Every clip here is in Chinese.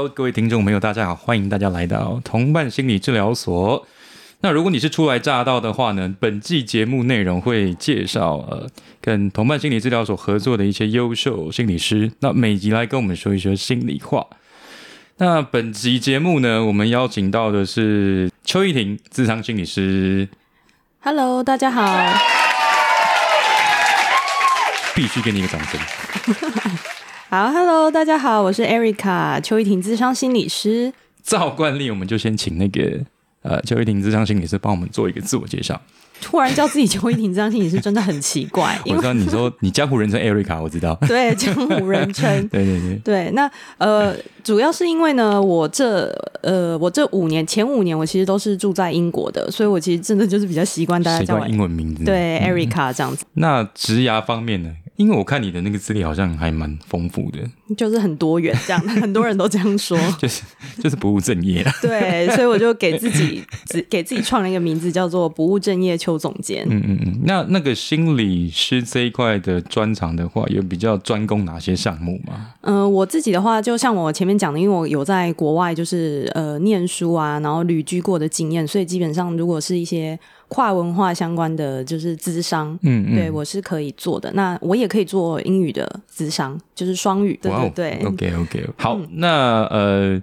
Hello，各位听众朋友，大家好，欢迎大家来到同伴心理治疗所。那如果你是初来乍到的话呢，本季节目内容会介绍呃跟同伴心理治疗所合作的一些优秀心理师，那每集来跟我们说一说心里话。那本集节目呢，我们邀请到的是邱依婷，智商心理师。Hello，大家好。必须给你一个掌声。好，Hello，大家好，我是 Erica，邱依婷智商心理师。照惯例，我们就先请那个呃邱依婷智商心理师帮我们做一个自我介绍。突然叫自己邱依婷智商心理师，真的很奇怪，我知道你说你江湖人称 Erica，我知道。对江湖人称。对对对，对，那呃，主要是因为呢，我这呃，我这五年前五年，我其实都是住在英国的，所以我其实真的就是比较习惯大家叫我英文名字。对嗯 Erica 这样子，那职涯方面呢？因为我看你的那个资历好像还蛮丰富的，就是很多元这样，很多人都这样说。就是就是不务正业啊。对，所以我就给自己只给自己创了一个名字，叫做“不务正业邱总监”。嗯嗯嗯。那那个心理师这一块的专长的话，有比较专攻哪些项目吗？嗯、我自己的话，就像我前面讲的，因为我有在国外就是呃念书啊，然后旅居过的经验，所以基本上如果是一些跨文化相关的，就是资商，嗯嗯，对我是可以做的。那我也可以做英语的资商，就是双语，对对对。OK OK，好，那呃，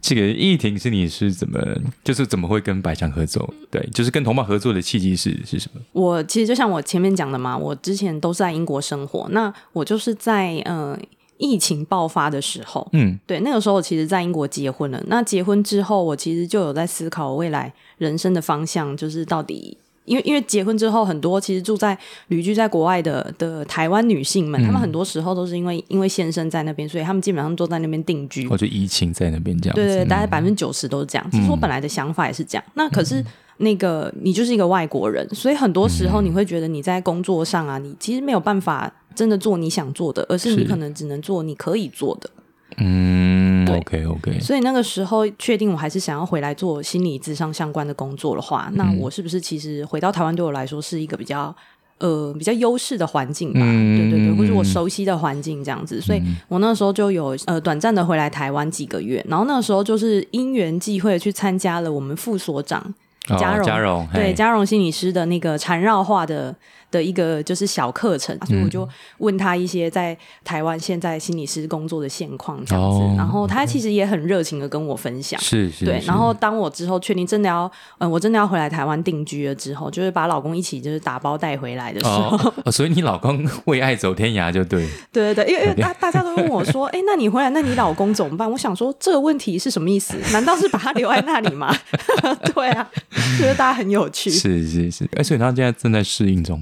这个易婷是你是怎么，就是怎么会跟百强合作？对，就是跟同伴合作的契机是是什么？我其实就像我前面讲的嘛，我之前都是在英国生活，那我就是在呃疫情爆发的时候，嗯对，那个时候我其实在英国结婚了。那结婚之后，我其实就有在思考未来人生的方向，就是到底。因为因为结婚之后，很多其实住在旅居在国外的的台湾女性们，她们很多时候都是因为因为先生在那边，所以她们基本上都在那边定居。或者疫情在那边这样。对对对，大概嗯百分之九十都是这样。其实我本来的想法也是这样。那可是那个你就是一个外国人，所以很多时候你会觉得你在工作上啊，你其实没有办法真的做你想做的，而是你可能只能做你可以做的。嗯，OK OK，所以那个时候确定我还是想要回来做心理智商相关的工作的话，那我是不是其实回到台湾对我来说是一个比较呃比较优势的环境吧？嗯对对对，嗯或者我熟悉的环境这样子。所以我那时候就有呃短暂的回来台湾几个月，然后那个时候就是因缘际会去参加了我们副所长哦嘉荣嘉荣，对嘉荣心理师的那个缠绕化的的一个就是小课程，所以我就问他一些在台湾现在心理师工作的现况这样子，哦然后他其实也很热情的跟我分享。是是对然后当我之后确定真的要，嗯、我真的要回来台湾定居了之后，就是把老公一起就是打包带回来的时候，所以你老公为爱走天涯就对，对对对，因为因为大大家都问我说，哎，那你回来，那你老公怎么办？我想说这个问题是什么意思？难道是把他留在那里吗？对啊，觉得大家很有趣。是是是，而且他现在正在适应中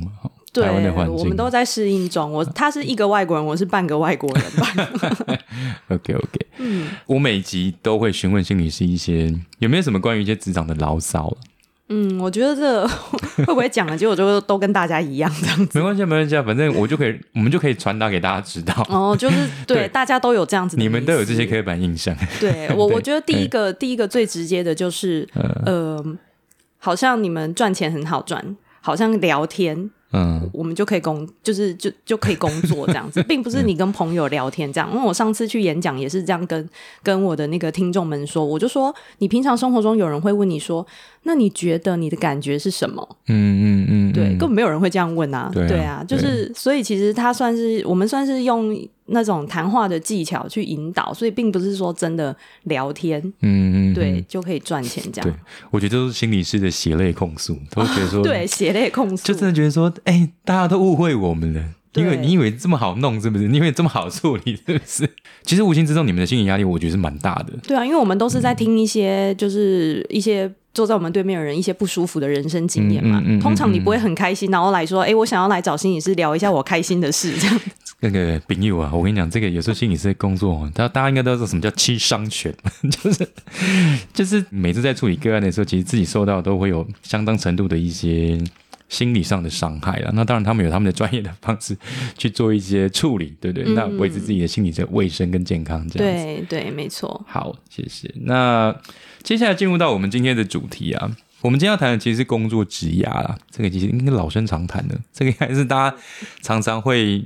对台湾的环，境，我们都在适应中。我他是一个外国人，我是半个外国人吧。OK OK，嗯，我每集都会询问心理师一些有没有什么关于一些职场的牢骚，嗯，我觉得这会不会讲了，结果就都跟大家一样这样子。没关系没关系啊，反正我就可以，我们就可以传达给大家知道，哦，就是 对对。大家都有这样子的，你们都有这些。刻板印象，对我，对我觉得第一个第一个最直接的就是，呃，好像你们赚钱很好赚，好像聊天嗯我们就可以工，就是就就可以工作这样子，并不是你跟朋友聊天这样。因为我上次去演讲也是这样跟跟我的那个听众们说，我就说，你平常生活中有人会问你说，那你觉得你的感觉是什么？嗯嗯嗯，对，嗯根本没有人会这样问啊。对啊就是所以其实他算是我们算是用那种谈话的技巧去引导，所以并不是说真的聊天，嗯嗯，对，嗯就可以赚钱这样对样。，我觉得都是心理师的血泪控诉，都觉得说，对，血泪控诉，就真的觉得说，哎、大家都误会我们了。因为你以为这么好弄是不是？你以为这么好处理是不是？其实无形之中，你们的心理压力，我觉得是蛮大的。对啊，因为我们都是在听一些，就是一些坐在我们对面的人一些不舒服的人生经验嘛。通常你不会很开心，然后来说，哎，我想要来找心理师聊一下我开心的事，这样。那个朋友啊，我跟你讲，这个有时候心理师的工作他，大大家应该都知道什么叫七伤拳，就是就是每次在处理个案的时候，其实自己受到都会有相当程度的一些心理上的伤害了。那当然，他们有他们的专业的方式去做一些处理，对不对？那维持自己的心理的卫生跟健康，这样子。对对，没错。好，谢谢。那接下来进入到我们今天的主题啊，我们今天要谈的其实是工作职涯啦，这个其实应该老生常谈的，这个还是大家常常会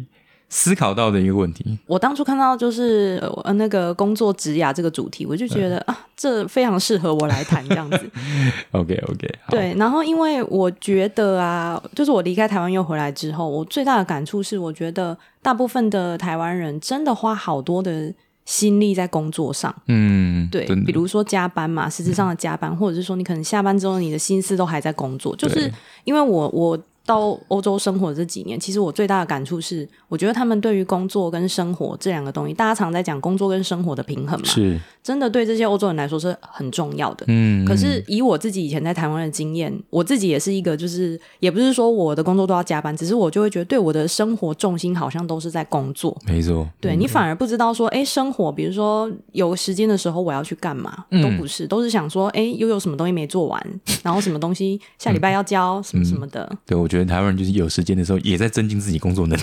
思考到的一个问题。我当初看到就是呃那个工作职涯这个主题，我就觉得啊，这非常适合我来谈这样子。OK OK，对，然后因为我觉得啊，就是我离开台湾又回来之后，我最大的感触是，我觉得大部分的台湾人真的花好多的心力在工作上。嗯，对比如说加班嘛，实质上的加班，或者是说你可能下班之后，你的心思都还在工作。就是因为我我到欧洲生活这几年，其实我最大的感触是，我觉得他们对于工作跟生活这两个东西，大家常在讲工作跟生活的平衡嘛，是，真的对这些欧洲人来说是很重要的。嗯，可是以我自己以前在台湾的经验，我自己也是一个，就是也不是说我的工作都要加班，只是我就会觉得，对我的生活重心好像都是在工作。没错，对你反而不知道说，哎，生活，比如说有时间的时候我要去干嘛，都不是，都是想说，哎，又有什么东西没做完，然后什么东西下礼拜要交，什么什么的。对我觉得台湾人就是有时间的时候也在增进自己工作能力，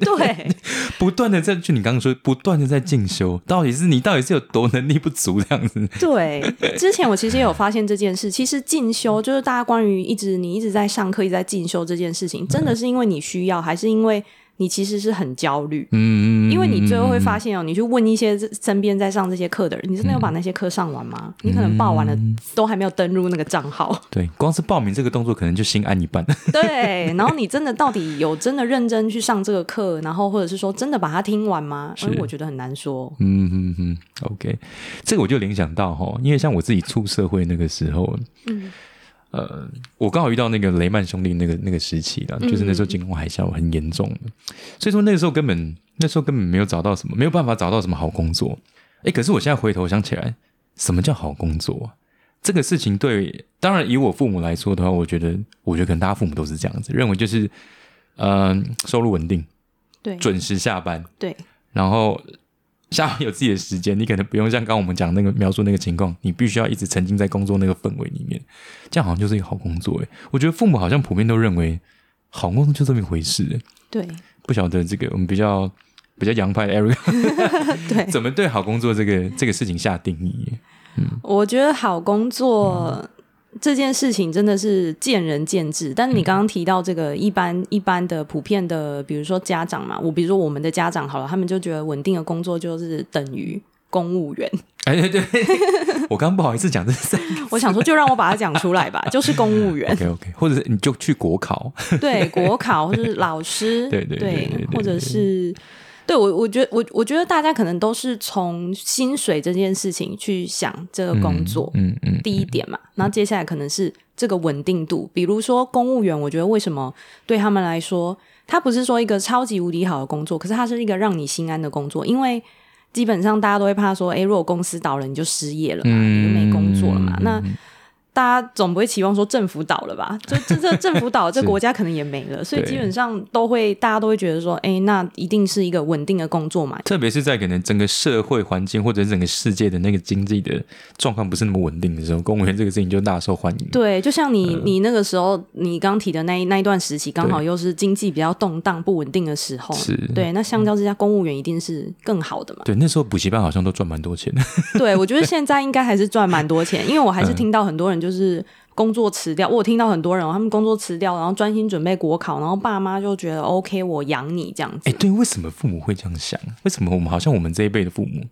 对，不断的在就你刚刚说，不断的在进修，到底是你到底是有多能力不足这样子？对，之前我其实也有发现这件事。其实进修就是大家关于一直你一直在上课、一直在进修这件事情，真的是因为你需要，还是因为你其实是很焦虑？嗯，因为你最后会发现哦，你去问一些身边在上这些课的人，你真的有把那些课上完吗？你可能报完了，都还没有登录那个账号。对，光是报名这个动作可能就心安一半。对，然后你真的到底有真的认真去上这个课，然后或者是说真的把它听完吗？是嗯，我觉得很难说。嗯嗯嗯，OK，这个我就联想到哈，因为像我自己出社会那个时候，嗯，呃，我刚好遇到那个雷曼兄弟那个那个时期了，就是那时候金融海啸很严重的，所以说那个时候根本那时候根本没有找到什么，没有办法找到什么好工作。哎，可是我现在回头想起来，什么叫好工作啊？这个事情对，当然以我父母来说的话，我觉得，我觉得可能大家父母都是这样子，认为就是，呃，收入稳定，对，准时下班，对，然后下班有自己的时间，你可能不用像刚刚我们讲那个描述那个情况，你必须要一直沉浸在工作那个氛围里面，这样好像就是一个好工作诶。我觉得父母好像普遍都认为好工作就这么一回事诶，对，不晓得这个我们比较比较洋派的 Eric 对。怎么对好工作这个这个事情下定义？嗯我觉得好工作这件事情真的是见仁见智。但是你刚刚提到这个一般一般的普遍的，比如说家长嘛，我比如说我们的家长好了，他们就觉得稳定的工作就是等于公务员。哎，对 对，我刚刚不好意思讲这三个 我想说，就让我把它讲出来吧，就是公务员。OK OK，或者是你就去国考，对，国考或者是老师，对对对或者是对我，我觉得我我觉得大家可能都是从薪水这件事情去想这个工作，嗯嗯，第一点嘛，然后接下来可能是这个稳定度，比如说公务员，我觉得为什么对他们来说，他不是说一个超级无敌好的工作，可是它是一个让你心安的工作，因为基本上大家都会怕说，诶，如果公司倒了，你就失业了嘛，你就没工作了嘛，那。大家总不会期望说政府倒了吧？就这这 政府倒了，这国家可能也没了，所以基本上都会大家都会觉得说，哎，那一定是一个稳定的工作嘛。特别是在可能整个社会环境或者整个世界的那个经济的状况不是那么稳定的时候，公务员这个事情就大受欢迎。对，就像你、你那个时候你刚提的那一那一段时期，刚好又是经济比较动荡不稳定的时候，是对。那相较之下，公务员一定是更好的嘛？对，那时候补习班好像都赚蛮多钱的。对，我觉得现在应该还是赚蛮多钱，因为我嗯还是听到很多人就是工作辞掉，我有听到很多人哦他们工作辞掉，然后专心准备国考，然后爸妈就觉得 OK，我养你这样子。哎，对，为什么父母会这样想？为什么我们好像我们这一辈的父母，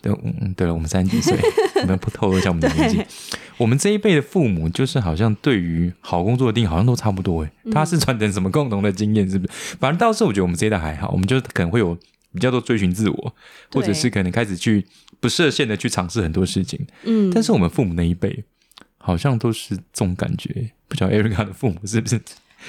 对，嗯嗯，对了，我们三十几岁，我们不透露一下我们的年纪。我们这一辈的父母，就是好像对于好工作的定义好像都差不多。哎，他是传承什么共同的经验？是不是？反正倒是我觉得我们这一代还好，我们就可能会有比较多追寻自我，或者是可能开始去不设限的去尝试很多事情。嗯，但是我们父母那一辈，好像都是这种感觉。不晓得 Erica 的父母是不是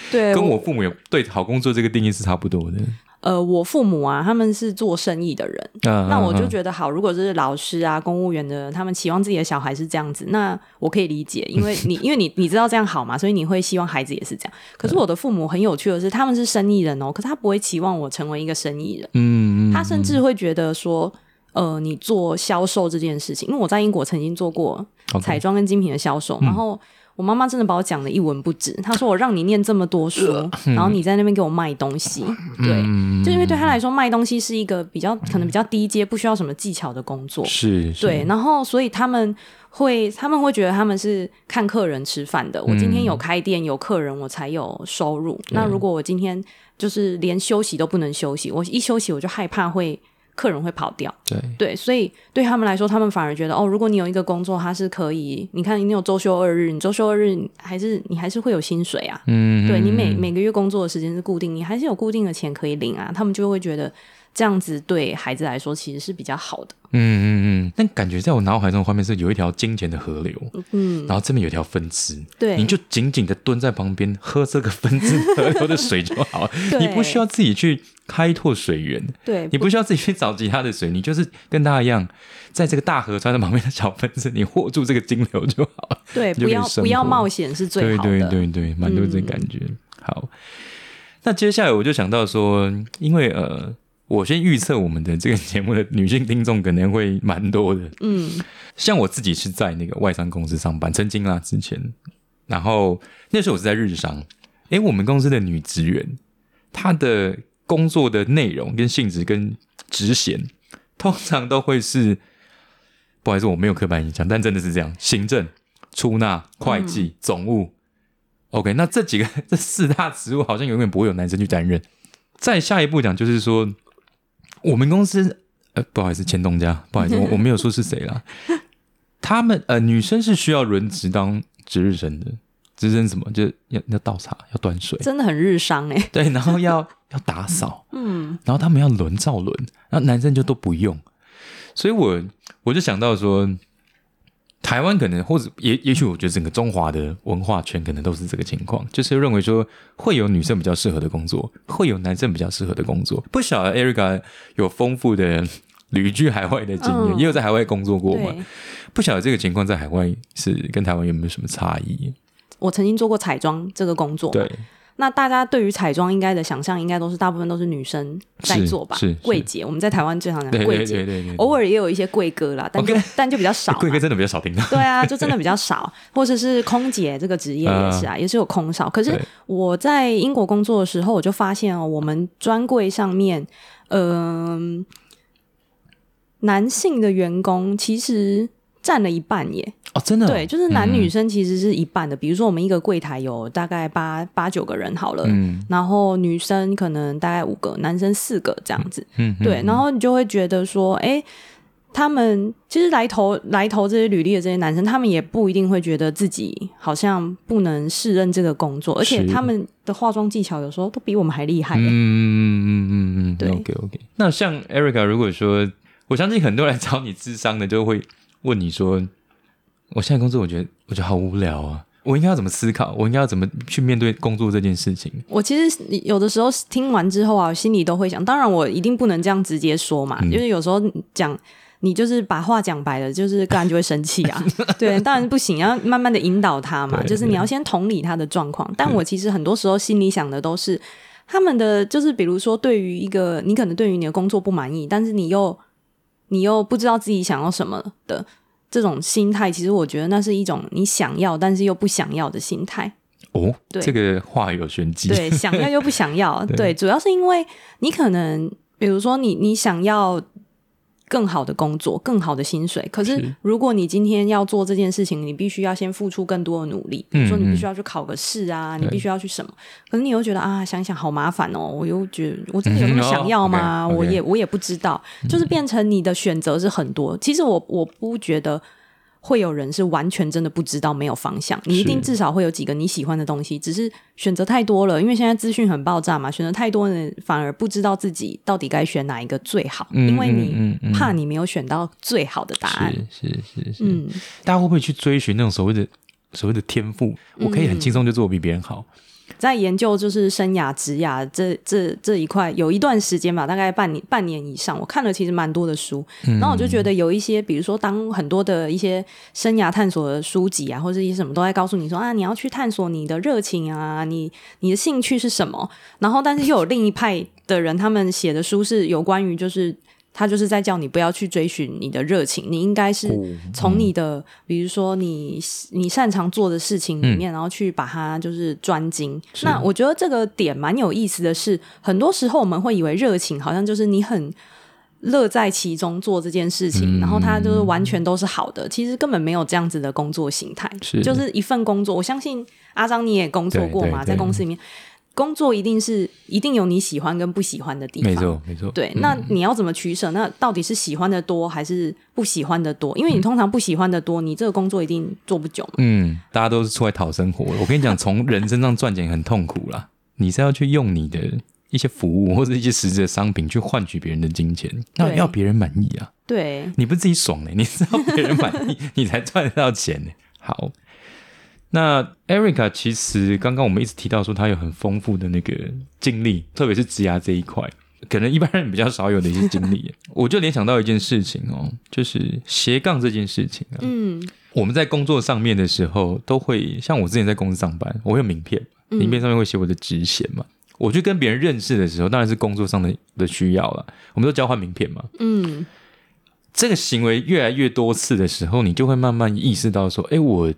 对，跟我父母有对好工作这个定义是差不多的？呃，我父母啊，他们是做生意的人，那那我就觉得好，如果是老师啊、公务员的，他们期望自己的小孩是这样子，那我可以理解，因为你因为你你知道这样好嘛，所以你会希望孩子也是这样。可是我的父母很有趣的是，他们是生意人哦，可是他不会期望我成为一个生意人，嗯，嗯他甚至会觉得说。呃，你做销售这件事情，因为我在英国曾经做过彩妆跟精品的销售，然后我妈妈真的把我讲的一文不值。她说我让你念这么多书，然后你在那边给我卖东西，对，就因为对她来说卖东西是一个比较可能比较低阶，不需要什么技巧的工作，是，是对，然后所以他们会他们会觉得他们是看客人吃饭的。我今天有开店有客人，我才有收入。那如果我今天就是连休息都不能休息，我一休息我就害怕会客人会跑掉。对，对，所以对他们来说，他们反而觉得哦，如果你有一个工作，它是可以，你看你有周休二日，你周休二日还是你还是会有薪水啊。嗯，对你每嗯每个月工作的时间是固定，你还是有固定的钱可以领啊。他们就会觉得这样子对孩子来说其实是比较好的。嗯嗯嗯，但感觉在我脑海中的画面是有一条金钱的河流，嗯，然后这边有一条分支，对，你就紧紧的蹲在旁边喝这个分支河流的水就好了，你不需要自己去开拓水源，对你不需要自己去找其他的水，你就是跟他一样，在这个大河川的旁边的小分支，你握住这个金流就好了。对，不要不要冒险是最对好的。对对对对，蛮多这感觉。好，那接下来我就想到说，因为呃，我先预测我们的这个节目的女性听众可能会蛮多的。嗯像我自己是在那个外商公司上班，曾经啦之前，然后那时候我是在日商，诶，我们公司的女职员，她的工作的内容跟性质跟职衔，通常都会是，不好意思，我没有刻板印象，但真的是这样，行政、出纳、会计、总务。OK，那这几个 这四大职务好像永远不会有男生去担任。再下一步讲，就是说，我们公司呃，不好意思，前东家，不好意思，我我没有说是谁啦。他们呃，女生是需要轮值当值日生的，值日生什么？就要要倒茶，要端水，真的很日商哎、对，然后要要打扫，嗯然后他们要轮照轮，然后男生就都不用，所以我我就想到说，台湾可能或者也也许我觉得整个中华的文化圈可能都是这个情况，就是认为说会有女生比较适合的工作，会有男生比较适合的工作。不晓得 Erica 有丰富的旅居海外的经验，嗯也有在海外工作过嘛？不晓得这个情况在海外是跟台湾有没有什么差异？我曾经做过彩妆这个工作，对，那大家对于彩妆应该的想象，应该都是大部分都是女生在做吧？柜姐，我们在台湾最常讲柜姐，偶尔也有一些柜哥啦，但就 但就比较少嘛。贵哥真的比较少听到。对啊，就真的比较少，或者是空姐这个职业也是啊，也是有空少。可是我在英国工作的时候，我就发现哦，我们专柜上面，嗯、男性的员工其实占了一半耶。哦，真的哦、对，就是男女嗯生其实是一半的。比如说，我们一个柜台有大概八八九个人好了，嗯然后女生可能大概五个，男生四个这样子。嗯，嗯对，然后你就会觉得说，哎，他们其实来投来投这些履历的这些男生，他们也不一定会觉得自己好像不能胜任这个工作，而且他们的化妆技巧有时候都比我们还厉害耶。嗯嗯嗯嗯嗯，对 OK OK。那像 Erica，如果说，我相信很多人来找你智商的，就会问你说，我现在工作，我觉得我觉得好无聊啊，我应该要怎么思考？我应该要怎么去面对工作这件事情？我其实有的时候听完之后啊，我心里都会想，当然我一定不能这样直接说嘛，嗯因为有时候讲。你就是把话讲白了，就是个人就会生气啊。对，当然不行，要慢慢的引导他嘛。就是你要先同理他的状况。但我其实很多时候心里想的都是他们的，就是比如说对于一个你可能对于你的工作不满意，但是你又你又不知道自己想要什么的这种心态，其实我觉得那是一种你想要但是又不想要的心态。哦，对这个话有玄机。对，想要又不想要，对对，主要是因为你可能，比如说你你想要更好的工作、更好的薪水，可是是。如果你今天要做这件事情，你必须要先付出更多的努力，比如说你必须要去考个试啊，你必须要去什么，可是你又觉得啊，想想好麻烦哦，我又觉得我真的有那么想要吗？我也我也不知道，就是变成你的选择是很多。其实我我不觉得。会有人是完全真的不知道没有方向，你一定至少会有几个你喜欢的东西，只是选择太多了，因为现在资讯很爆炸嘛，选择太多人，反而不知道自己到底该选哪一个最好，嗯因为你怕你没有选到最好的答案。是是是是，嗯，大家会不会去追寻那种所谓的所谓的天赋？我可以很轻松就做得比别人好。在研究就是生涯、职涯这这这一块，有一段时间吧，大概半年半年以上，我看了其实蛮多的书，然后我就觉得有一些，比如说当很多的一些生涯探索的书籍啊，或者一些什么都在告诉你说啊，你要去探索你的热情啊，你你的兴趣是什么，然后但是又有另一派的人，他们写的书是有关于就是他就是在叫你不要去追寻你的热情，你应该是哦从你的，比如说你你擅长做的事情里面，然后去把它就是专精。那我觉得这个点蛮有意思的是，很多时候我们会以为热情好像就是你很。乐在其中做这件事情，嗯然后它就是完全都是好的，其实根本没有这样子的工作形态，是就是一份工作。我相信阿张你也工作过嘛，对对对在公司里面，工作一定是一定有你喜欢跟不喜欢的地方，没错没错，对，嗯那你要怎么取舍？那到底是喜欢的多还是不喜欢的多？因为你通常不喜欢的多，你这个工作一定做不久嘛。嗯，大家都是出来讨生活。我跟你讲，从人身上赚钱很痛苦啦。你是要去用你的一些服务或者一些实质的商品去换取别人的金钱，那对要别人满意啊。对，你不是自己爽呢、你是要别人满意，你才赚得到钱呢、好，那 Erica 其实刚刚我们一直提到说，她有很丰富的那个经历，特别是职涯这一块，可能一般人比较少有的一些经历。我就联想到一件事情哦，就是斜杠这件事情啊。嗯我们在工作上面的时候，都会像我之前在公司上班，我会有名片，嗯名片上面会写我的职衔嘛。我去跟别人认识的时候，当然是工作上的的需要了，我们都交换名片嘛。嗯，这个行为越来越多次的时候，你就会慢慢意识到说，哎，我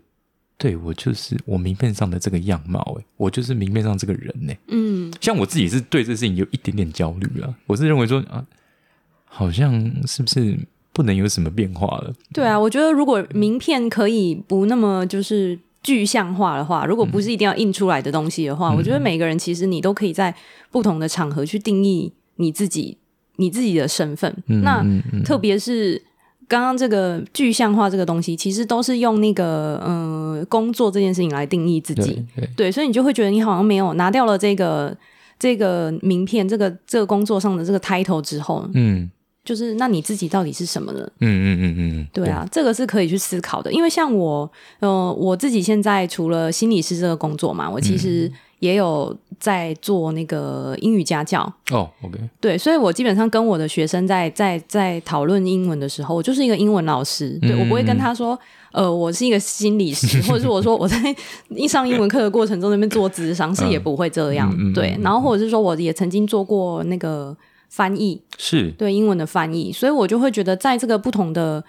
对我就是我名片上的这个样貌，哎，我就是名片上这个人呢。嗯，像我自己是对这事情有一点点焦虑了，我是认为说啊，好像是不是不能有什么变化了？对啊，我觉得如果名片可以不那么就是具象化的话，如果不是一定要印出来的东西的话，我觉得每个人其实你都可以在不同的场合去定义你自己你自己的身份。嗯那嗯嗯特别是刚刚这个具象化这个东西，其实都是用那个呃工作这件事情来定义自己。对对，对，所以你就会觉得你好像没有拿掉了这个这个名片，这个这个工作上的这个 title 之后，嗯就是那你自己到底是什么呢？嗯嗯嗯嗯，对啊，这个是可以去思考的。因为像我，呃，我自己现在除了心理师这个工作嘛，我其实也有在做那个英语家教。哦，OK，对，所以我基本上跟我的学生在在在讨论英文的时候，我就是一个英文老师，对我不会跟他说，呃，我是一个心理师，或者是我说我在一上英文课的过程中那边做智商，是也不会这样。对，然后或者是说我也曾经做过那个翻译，是。对英文的翻译，所以我就会觉得在这个不同的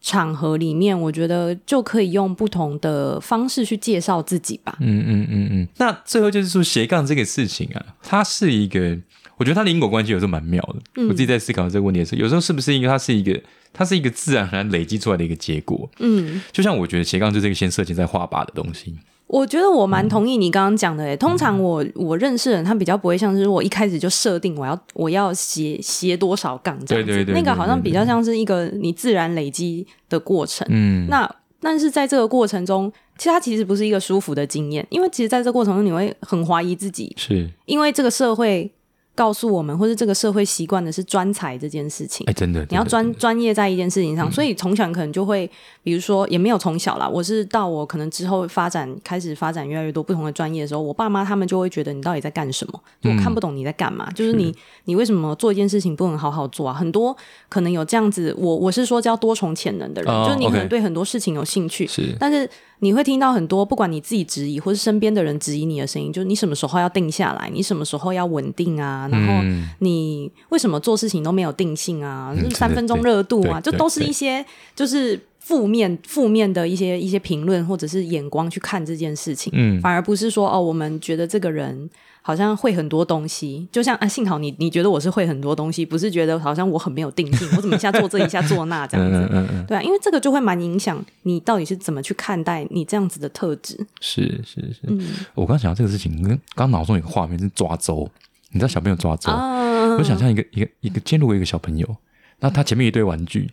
场合里面，我觉得就可以用不同的方式去介绍自己吧。嗯嗯嗯嗯。那最后就是说斜杠这个事情啊，它是一个，我觉得它的因果关系有时候蛮妙的。嗯我自己在思考这个问题的时候，有时候是不是因为它是一个，它是一个自然而然累积出来的一个结果？嗯，就像我觉得斜杠就是一个先设计再画靶的东西。我觉得我蛮同意你刚刚讲的诶。通常我我认识的人，他比较不会像是我一开始就设定我要我要斜斜多少杠这样子，对对对那个好像比较像是一个你自然累积的过程。嗯，那但是在这个过程中，其实它其实不是一个舒服的经验，因为其实在这个过程中你会很怀疑自己，是，因为这个社会告诉我们，或是这个社会习惯的是专才这件事情哎，。真的，你要专专业在一件事情上，所以从小可能就会，比如说也没有从小啦，我是到我可能之后发展开始发展越来越多不同的专业的时候，我爸妈他们就会觉得你到底在干什么？就我看不懂你在干嘛，就是你你为什么做一件事情不能好好做啊？很多可能有这样子，我我是说叫多重潜能的人，哦就是你可能对很多事情有兴趣，是，但是你会听到很多，不管你自己质疑，或是身边的人质疑你的声音，就是你什么时候要定下来，你什么时候要稳定啊，然后嗯你为什么做事情都没有定性啊，嗯就是三分钟热度啊，就都是一些就是负面负面的一些一些评论或者是眼光去看这件事情，嗯反而不是说哦，我们觉得这个人。好像会很多东西，就像啊，幸好你你觉得我是会很多东西，不是觉得好像我很没有定性，我怎么一下做这一下做那这样子。嗯嗯嗯，对啊，因为这个就会蛮影响你到底是怎么去看待你这样子的特质。是是是。嗯我刚想到这个事情，刚刚脑中有个画面是抓周，你知道小朋友抓周，啊？我想象一个一个一个，今天如果一个小朋友，那他前面一堆玩具，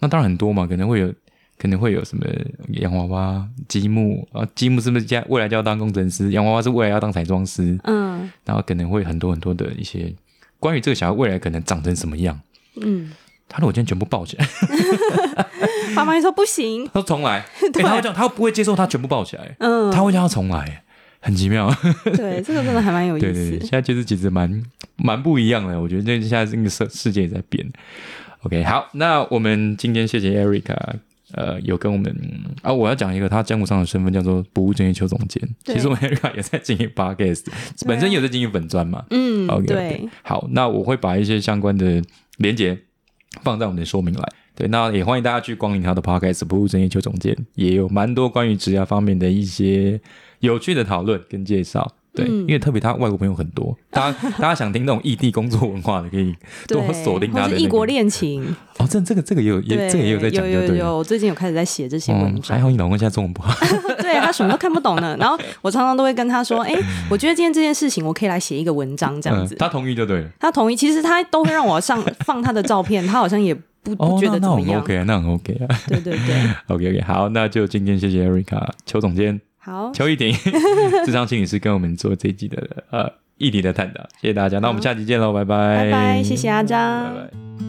那当然很多嘛，可能会有可能会有什么洋娃娃、积木啊，积木是不是将未来就要当工程师？洋娃娃是未来要当彩妆师，嗯。然后可能会很多很多的一些关于这个小孩未来可能长成什么样。嗯，他如果今天全部抱起来，妈妈说不行，他说重来，欸他会这样，他不会接受他全部抱起来，嗯，他会叫他重来，很奇妙。对，这个真的还蛮有意思对对对，思现。在其实其实蛮蛮不一样的，我觉得这现在这个世世界也在变。OK，好，那我们今天谢谢 Erica，呃，有跟我们啊，我要讲一个他江湖上的身份叫做不务正业邱总监。其实我们 Erica 也在经营 Podcast，本身也有在经营粉砖嘛。嗯 OK，对，好，那我会把一些相关的连接放在我们的说明栏。对，那也欢迎大家去光临他的 podcast“ 不务正业邱总监”，也有蛮多关于职业方面的一些有趣的讨论跟介绍。对，嗯因为特别他外国朋友很多，大家大家想听那种异地工作文化的，可以多对，锁定他的、异国恋情，哦，这这个这个也有也对，这个也有在讲，有就对了。有有，我最近有开始在写这些文嗯，章还。好你老公现在中文不好。对他什么都看不懂呢。然后我常常都会跟他说：“哎、我觉得今天这件事情，我可以来写一个文章这样子。嗯，他同意就对了。他同意，其实他都会让我上放他的照片，他好像也不哦不，觉得那那很怎么样。OK 啊，那很 OK 啊。对对对，OK OK，好，那就今天谢谢 Erica 邱总监好，邱一婷 智商心理师跟我们做这一集的呃议题的探讨，谢谢大家，那我们下期见喽，拜拜，拜拜，谢谢阿张。拜拜。